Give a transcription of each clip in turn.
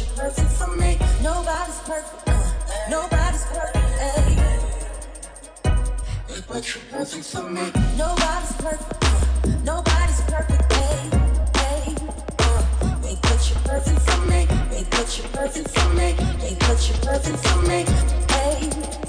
you're perfect for me. Nobody's perfect, uh, nobody's perfect, hey. But you're perfect for me. Nobody's perfect, uh, nobody's perfect, hey, perfect for me. Wait, but you perfect for me. Wait, but you perfect for me, hey.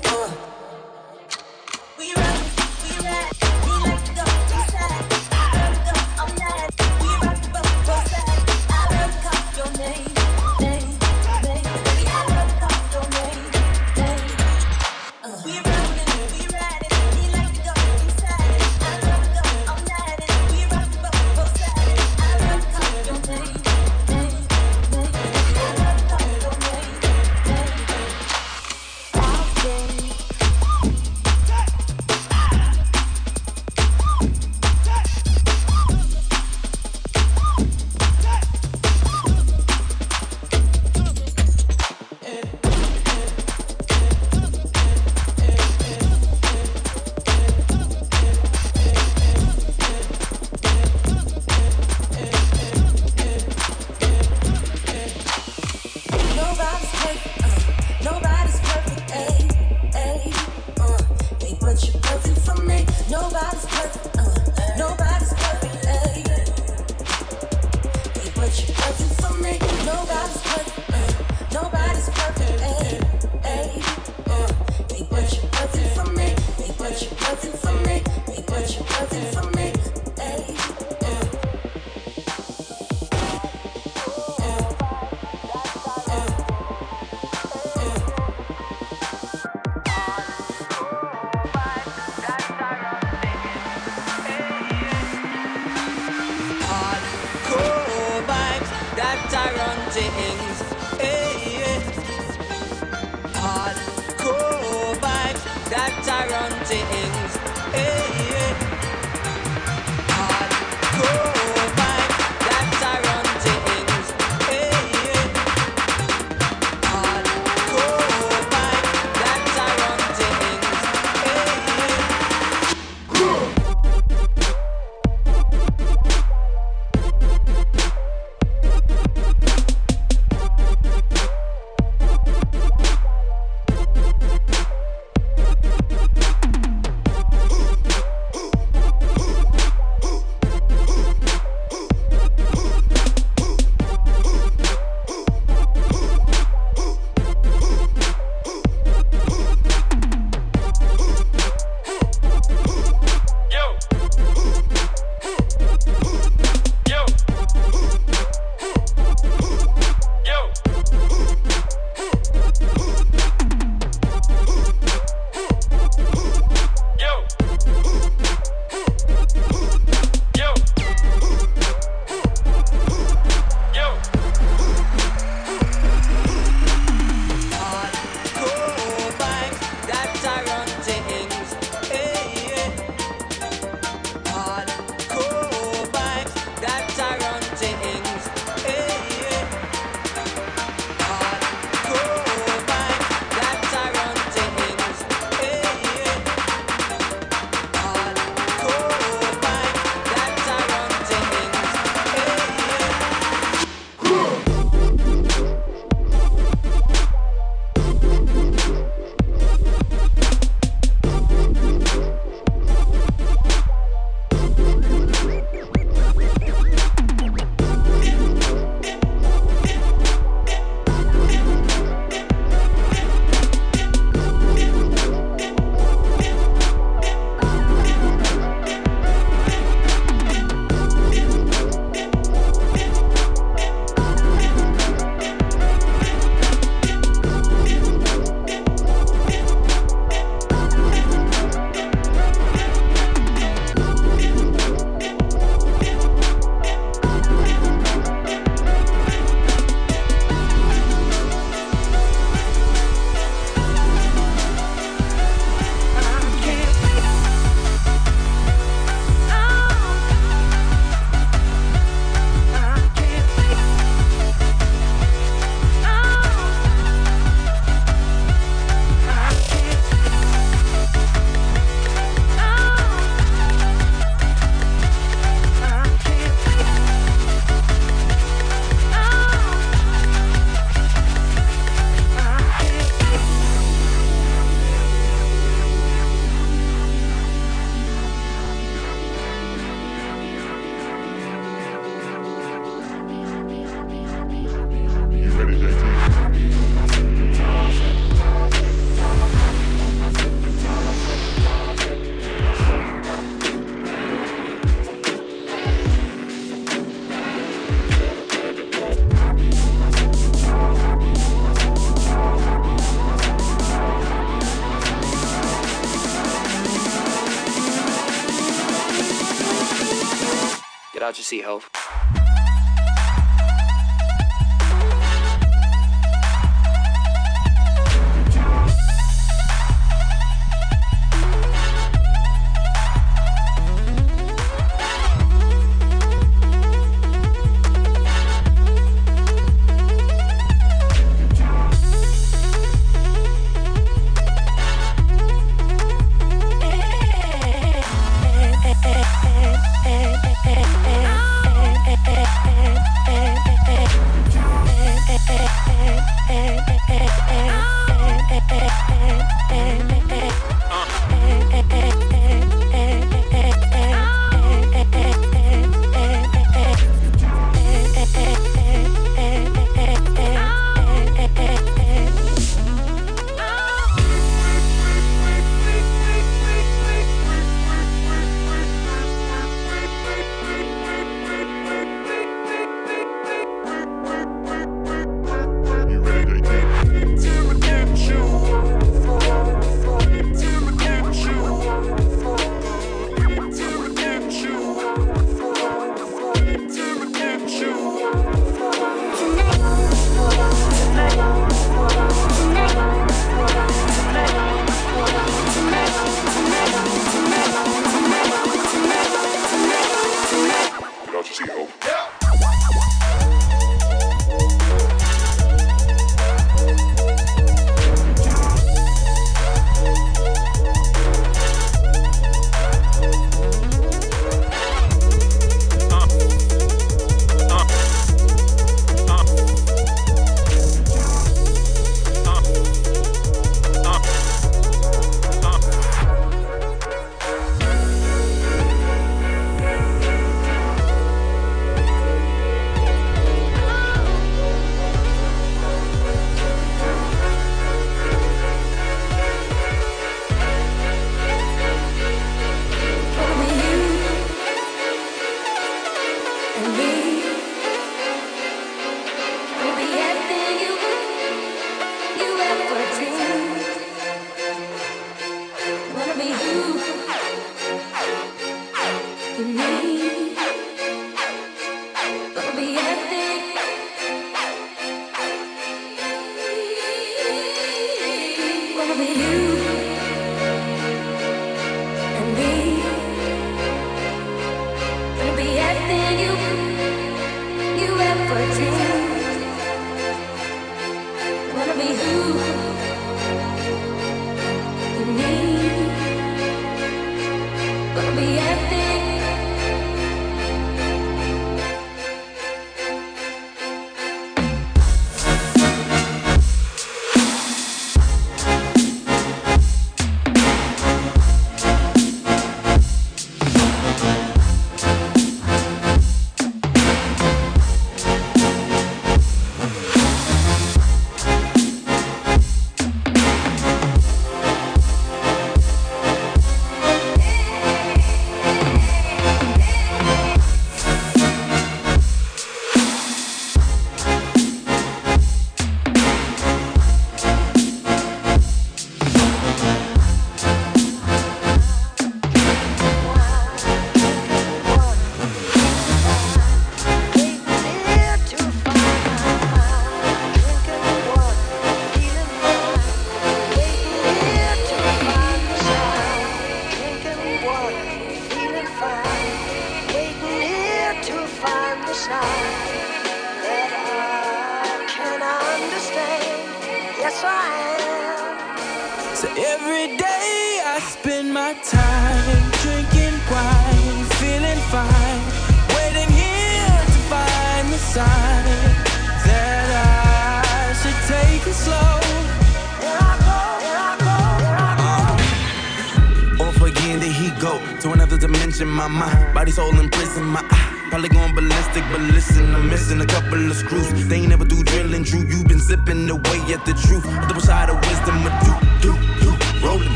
Out your seat, Hove.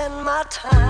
spend my time.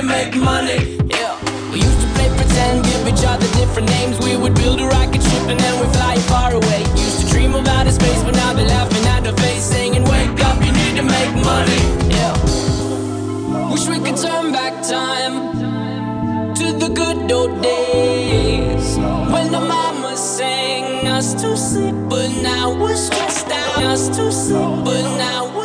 to make money. Yeah. We used to play pretend, give each other different names. We would build a rocket ship and then we'd fly far away. Used to dream of outer space, but now they're laughing at our face, singing, Wake up, you need to make money. Yeah. Wish we could turn back time to the good old days when the mama sang us to sleep, but now we're stressed out. Us to sleep, but now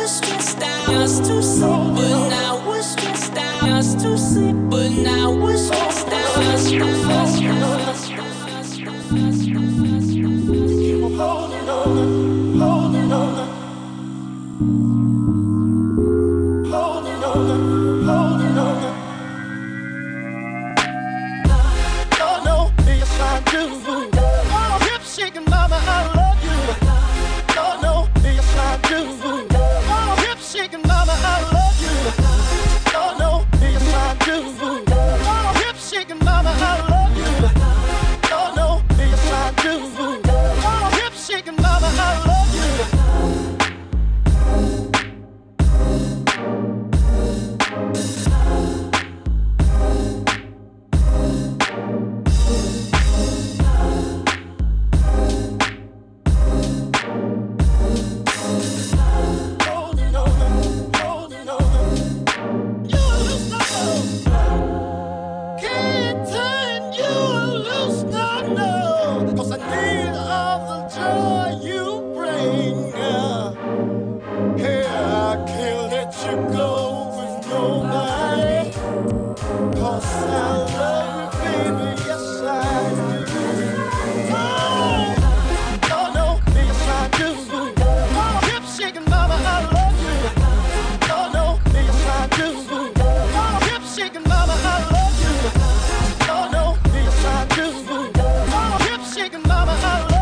Oh.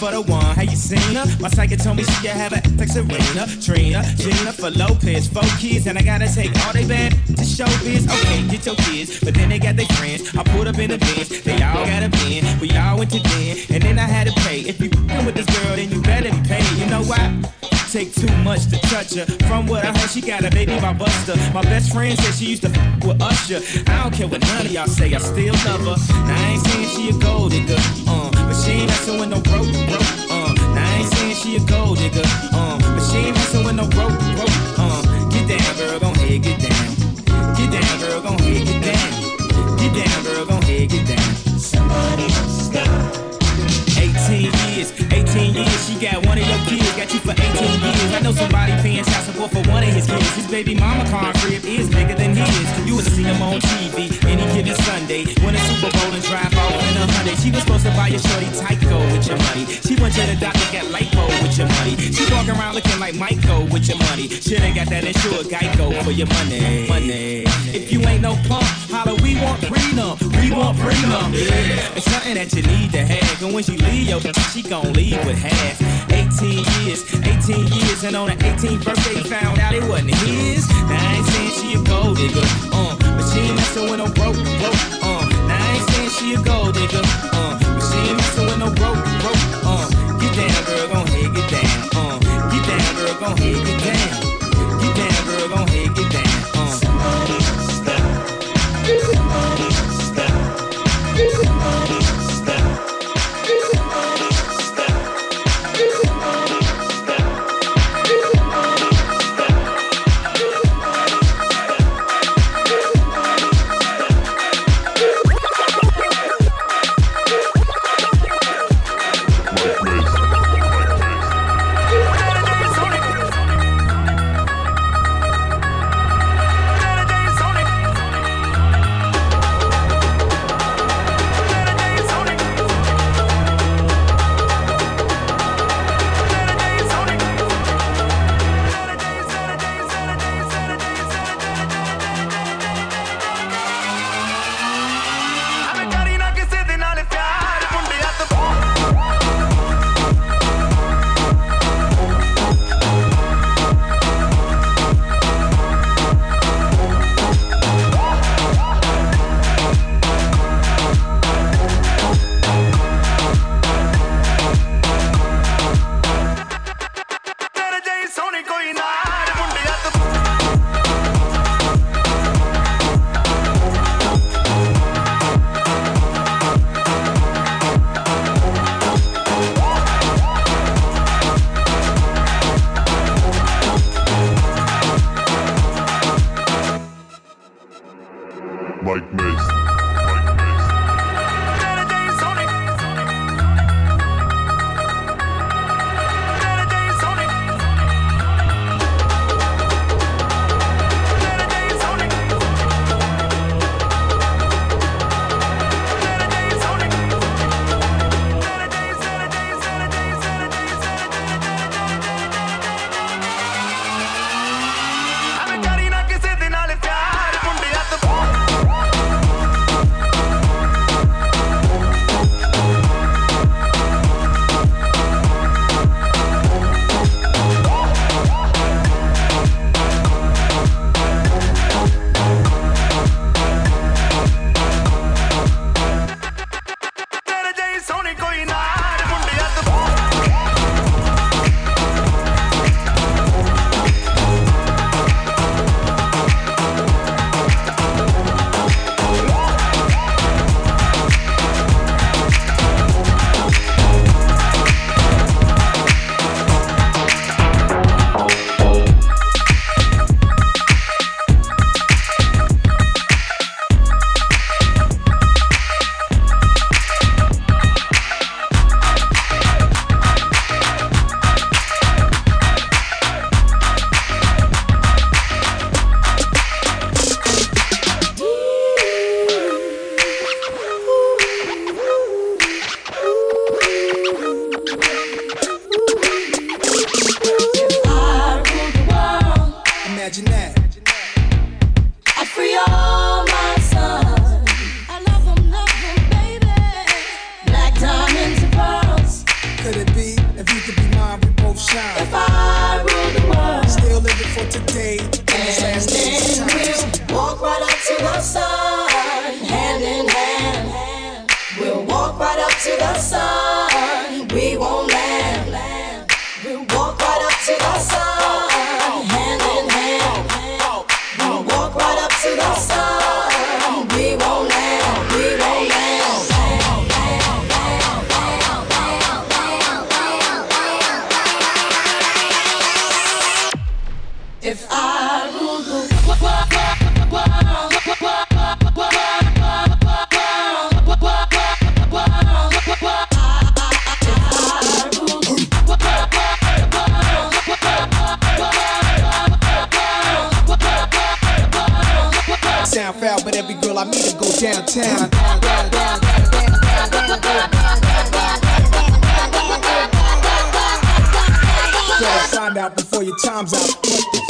For the one. Have you seen her? My psychic told me she could have a like Serena, Trina, Gina for Lopez, four kids, and I gotta take all they bad to show biz. Okay, get your kids, but then they got their friends. I put up in the bench, they all got a bin. We all went to den, and then I had to pay. If you with this girl, then you better be paid. You know why? Take too much to touch her. From what I heard, she got a baby by Buster. My best friend said she used to f with Usher. I don't care what none of y'all say, I still love her. Now I ain't saying she a gold digger, ain't messing with no broke, broke, uh. Now I ain't saying she a gold digger, uh, but she ain't messing with no broke, broke, uh. Get down, girl, gon' head, get down. Get down, girl, gon' head, get down. Get down, girl, gon' head, get down. Somebody stop. 18 years, 18 years, she got one of your kids, got you for 18 years. I know somebody paying child support for one of his kids. His baby mama car crib is bigger than his. You would see him on TV any given Sunday. Win a Super Bowl and drive off in a Hyundai. She was supposed to buy your shorty Tyco with your money. She went to the doctor, got lipo with your money. She walk around looking like Michael with your money. Shoulda got that insured Geico for your money. Money. If you ain't no punk, holla, we want prenup. We want prenup. Yeah. It's something that you need to have. And when she leave, yo, she gon' leave with half. 18 years, 18 years, and on her 18th birthday, found out it wasn't his. Now I ain't saying she a gold digger, uh, but she ain't messing with no broke, broke, uh. Now I ain't saying she a gold digger, uh, but she ain't messing with no broke, broke, uh. Get down, girl, gon' head, get down, uh. Get down, girl, gon' head, get down. sound foul, but every girl I meet, I go downtown. Gotta find out before your time's out.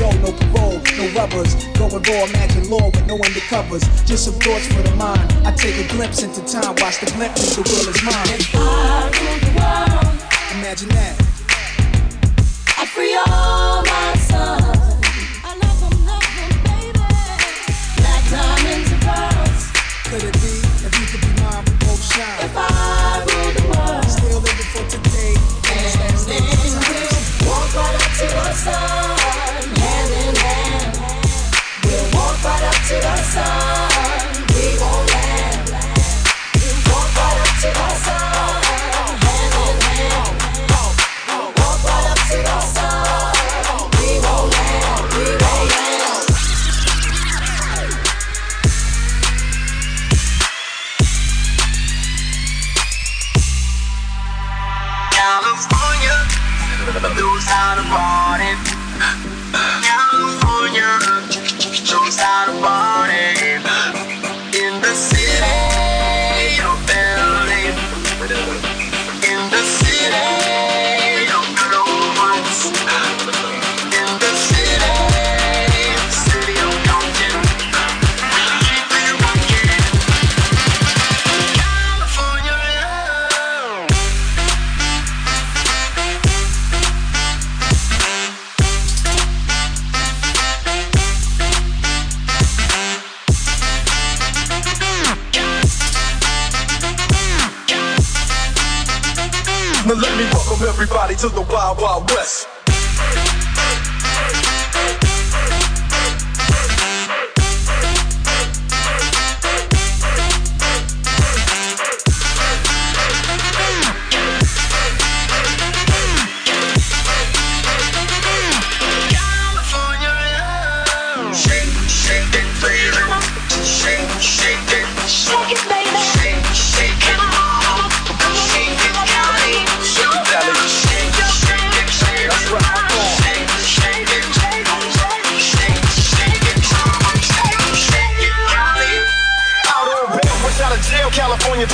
dough, no parole, no rubbers. Going raw, imagine law with no undercovers. Just some thoughts for the mind. I take a glimpse into time, watch the glimpse, the will is mine. If I ruled the world, Imagine that. I'd free all my sons. I love them, love them, baby. Black diamonds and pearls. Could it be if you could be mine, we both shine? If I ruled the world, Still living for today. and this last day of walk right up to the sun, to the sun. We won't land. Walk right up to the sun, hand in hand. Up to the sun. We won't land. We won't land. California knows how to party. To the Wild Wild West.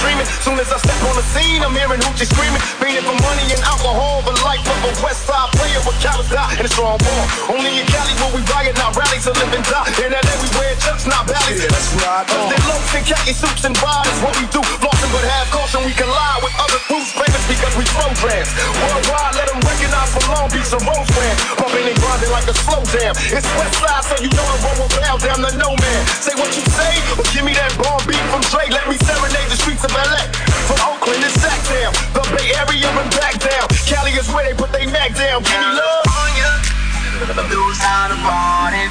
Dreaming. Soon as I step on the scene, I'm hearing hoochie screaming. For money and alcohol, the life of a West Side player with cowards die and a strong ball. Only in Cali will we riot, not rally to live and die. In LA we wear chucks, not valleys. Yeah, that's right. Cause uh. they loafs and khaki suits and is what we do. Flossing but have caution, we collide with other groups. Famous because we programs. Worldwide, let them recognize from Long Beach to Roseland. Pumping and grinding like a slow jam. It's West Side, so you know the road will bow down to no man. Say what you say, or give me that bomb beat from Dre. Let me serenade the streets of LA. From Oakland to Sacktown, the Bay Area and back down. Cali is where they put their neck down. Give me love. California knows how to party.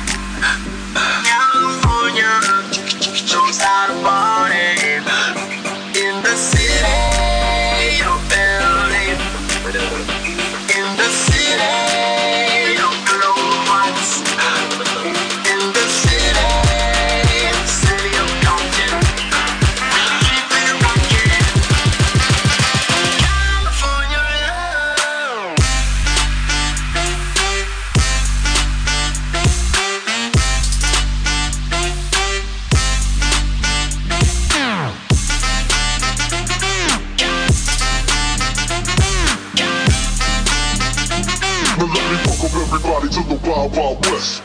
California knows how to party. Wild Wild West.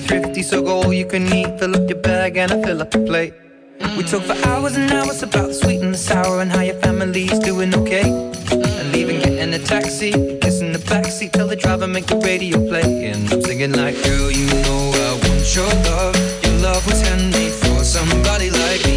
Thrifty, so go all you can eat. Fill up your bag and I fill up the plate. We talk for hours and hours about the sweet and the sour and how your family's doing okay. And leaving, getting a taxi, kissing the backseat, tell the driver make the radio play. And I'm singing like, girl, you know I want your love. Your love was handmade for somebody like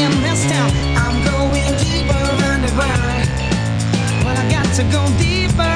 in this town. I'm going deeper I got to go deeper.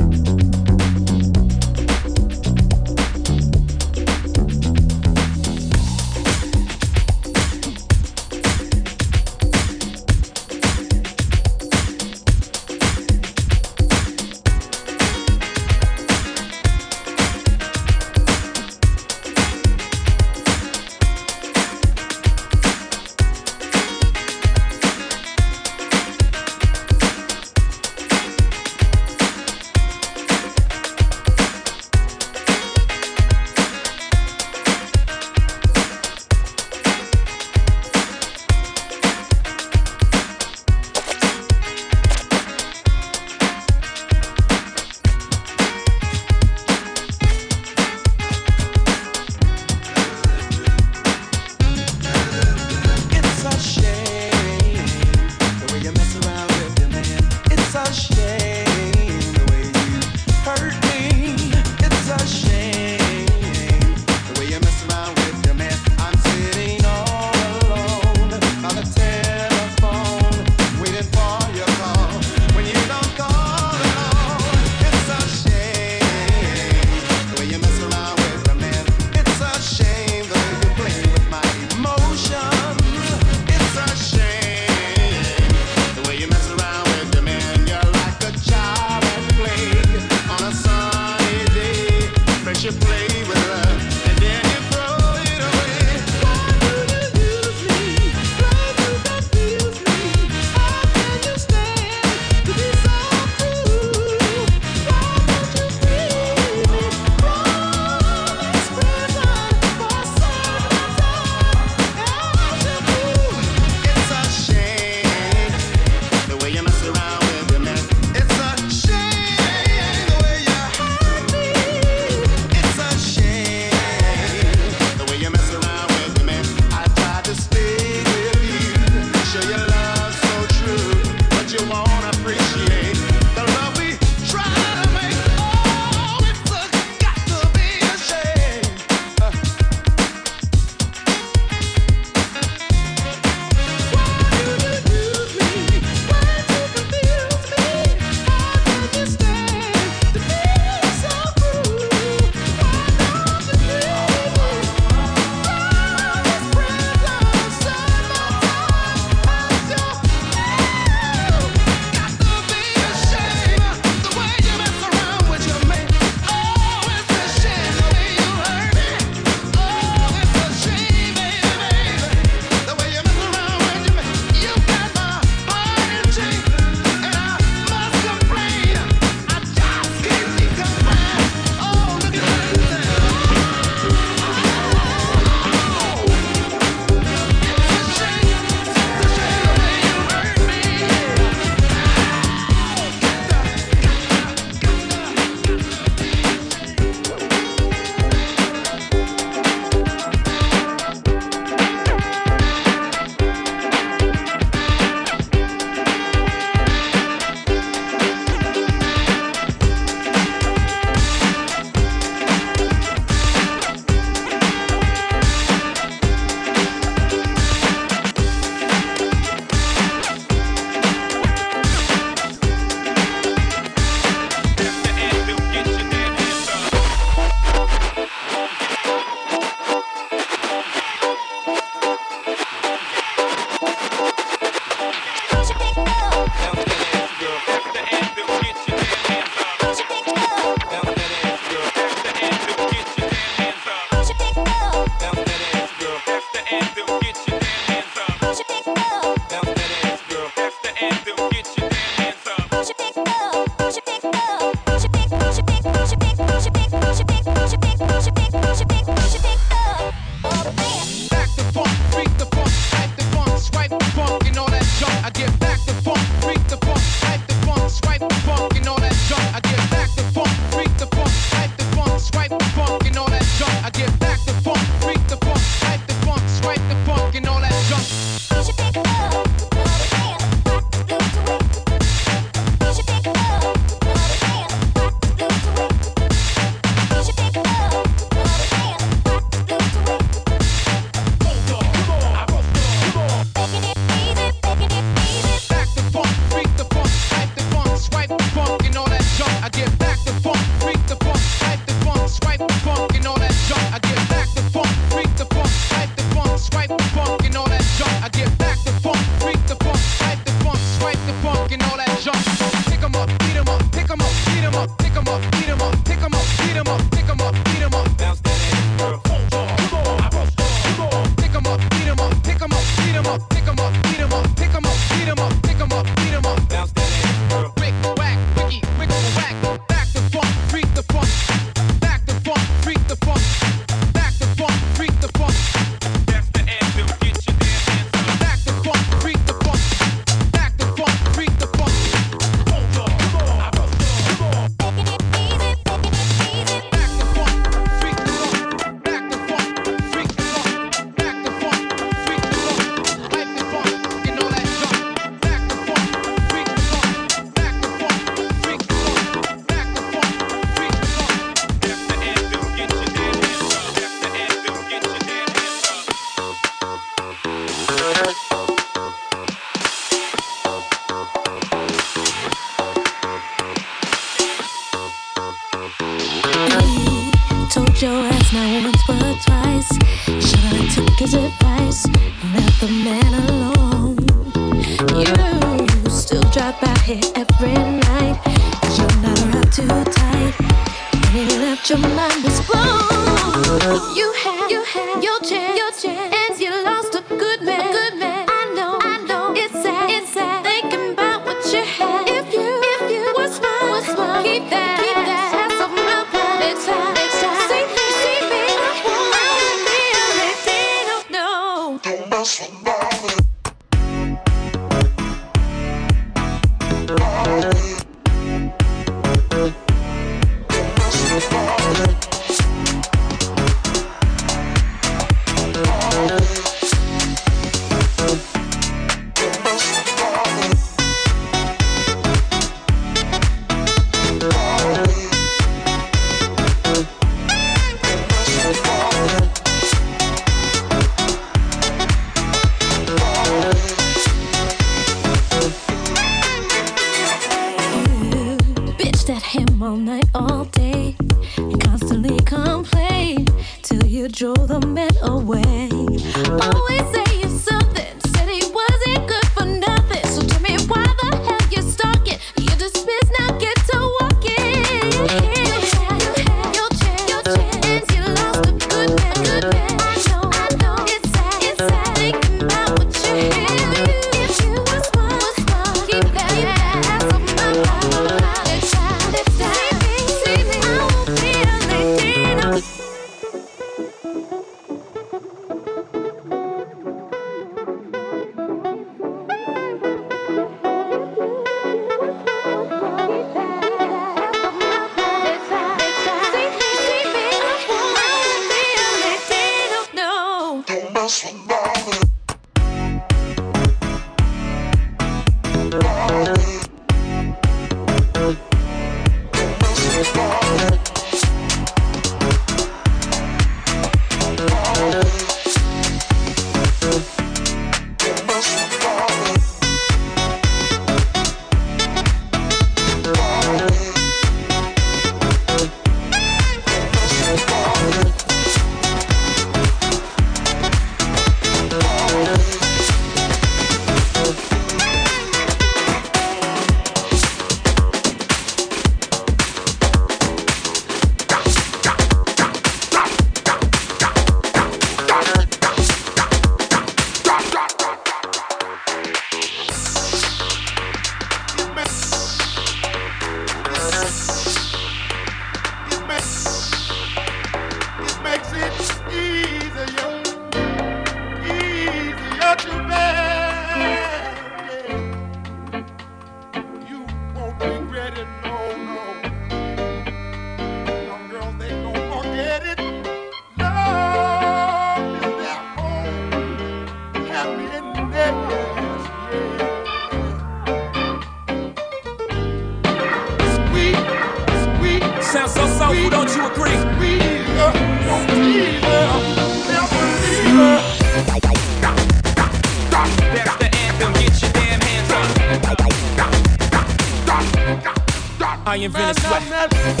help.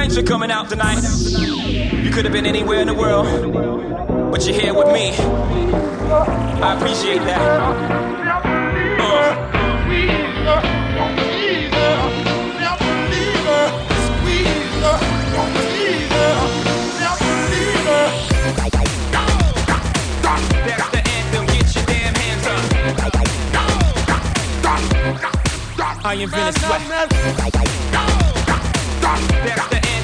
Thanks for coming out tonight. You could have been anywhere in the world, but you're here with me. I appreciate that. Uh, I invented sweat. That's the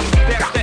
That's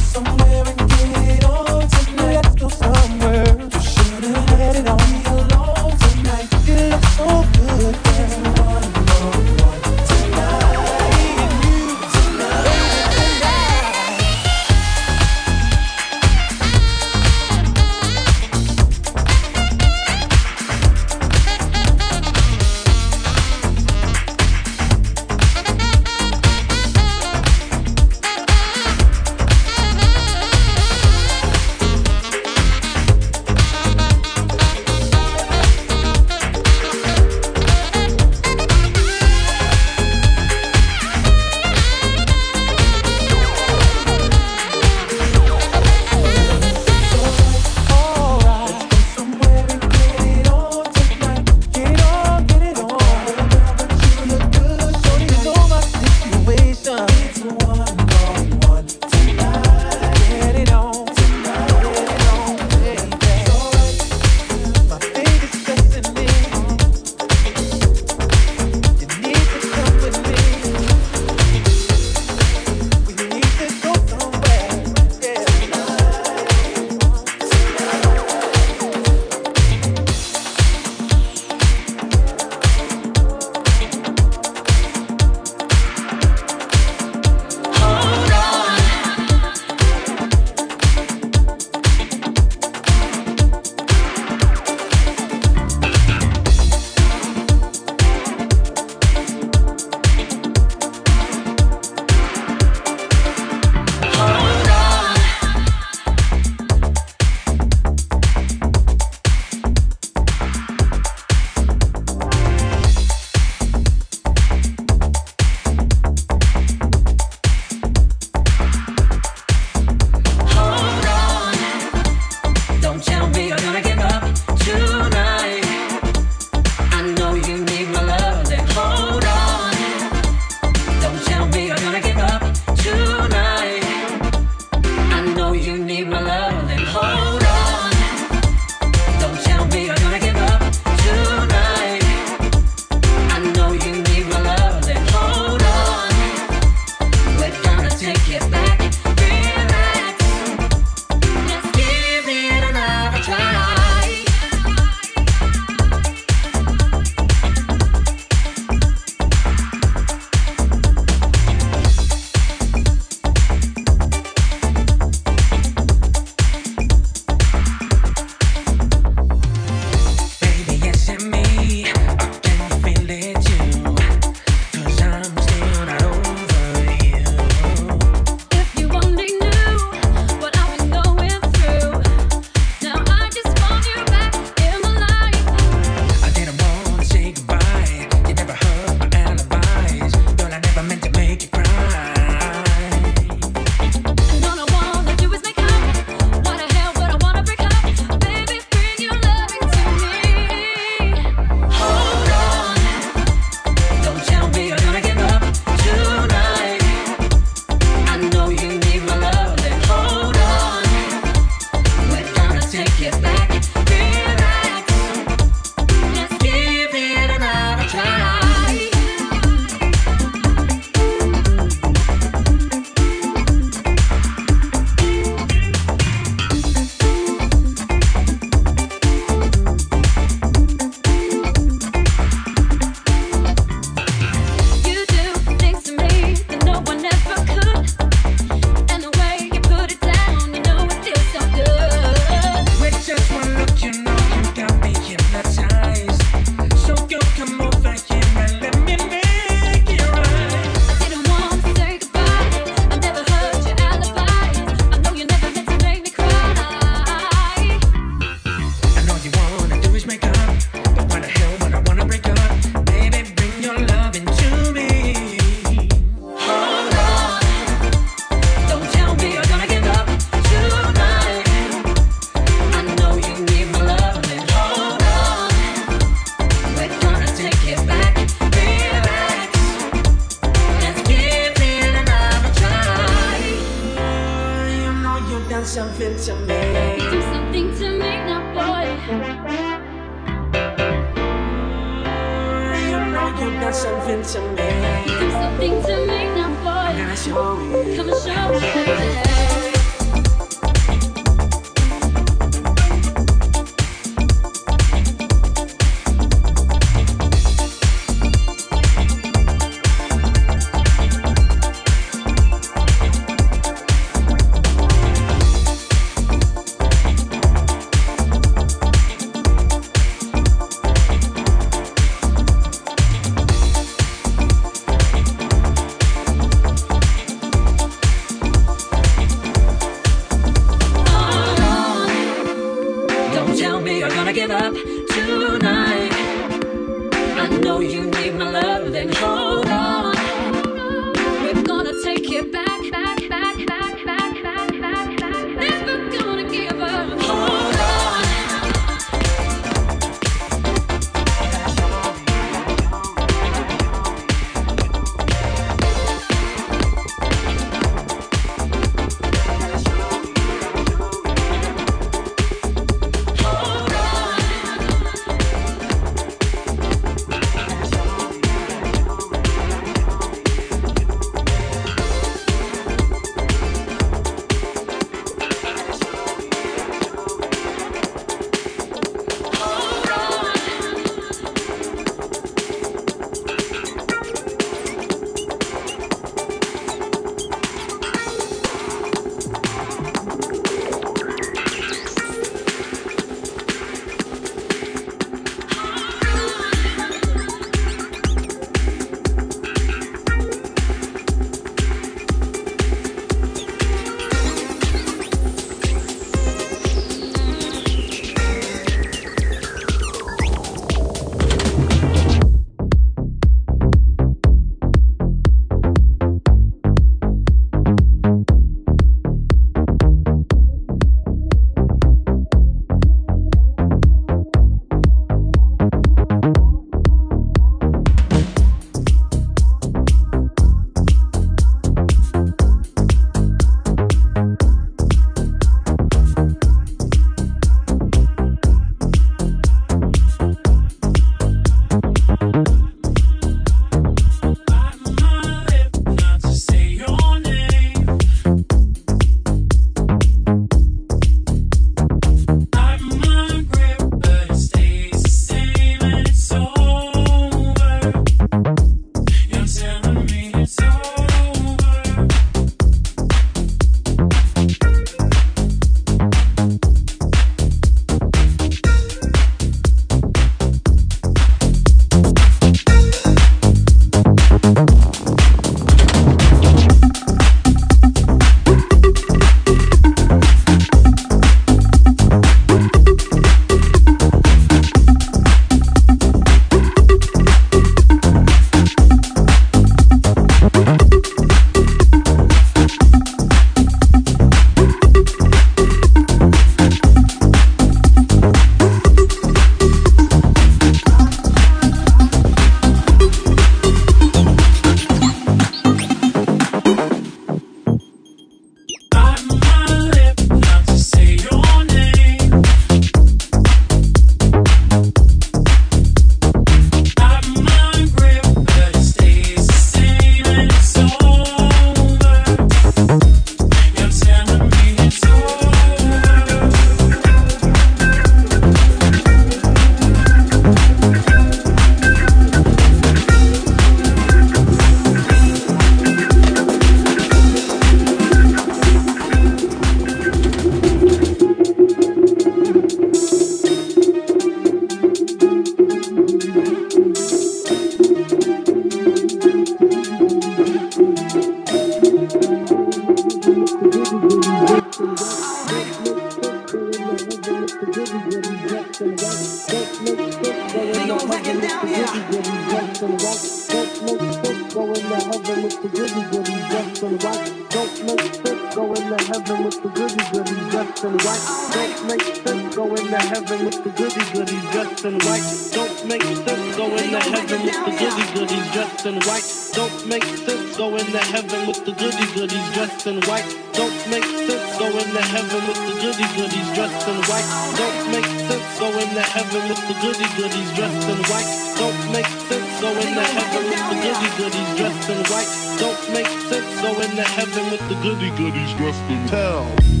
Goody Goody's Wrestling. Tell.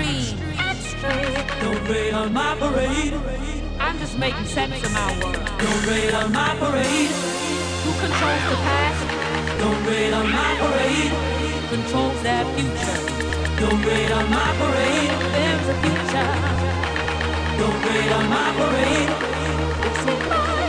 extreme. Extreme. Don't rain on my parade. I'm just making sense of my world. Don't rain on my parade. Who controls the past? Don't rain on my parade. Who controls their future? Don't rain on my parade. There's a future. Don't rain on my parade. It's a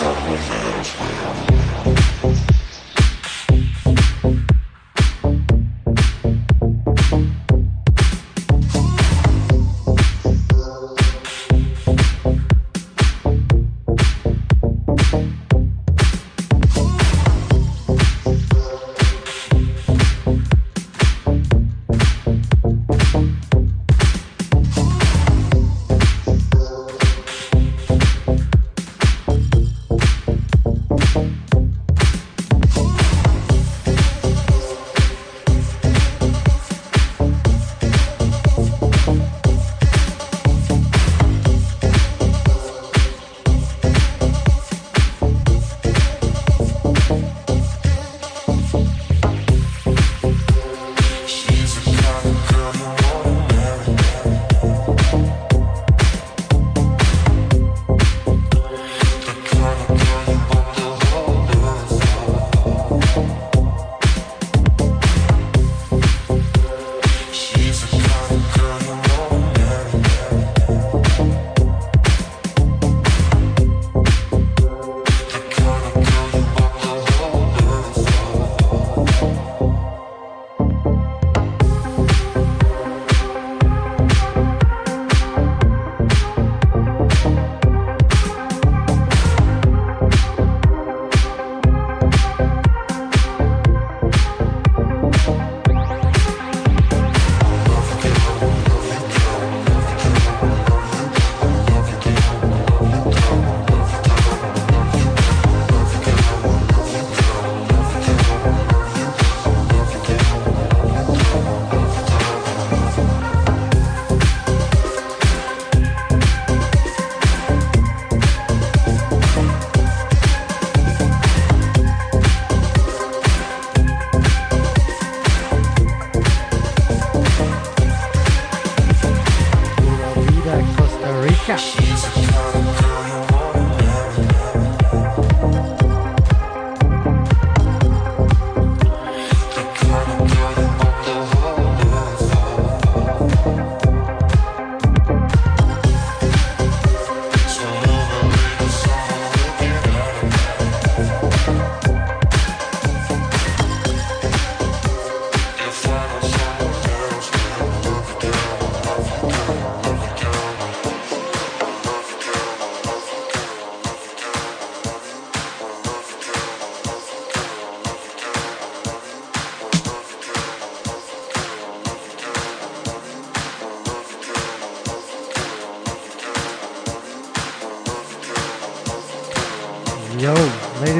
I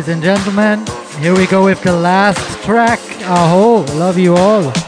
and gentlemen, here we go with the last track. Aho, love you all.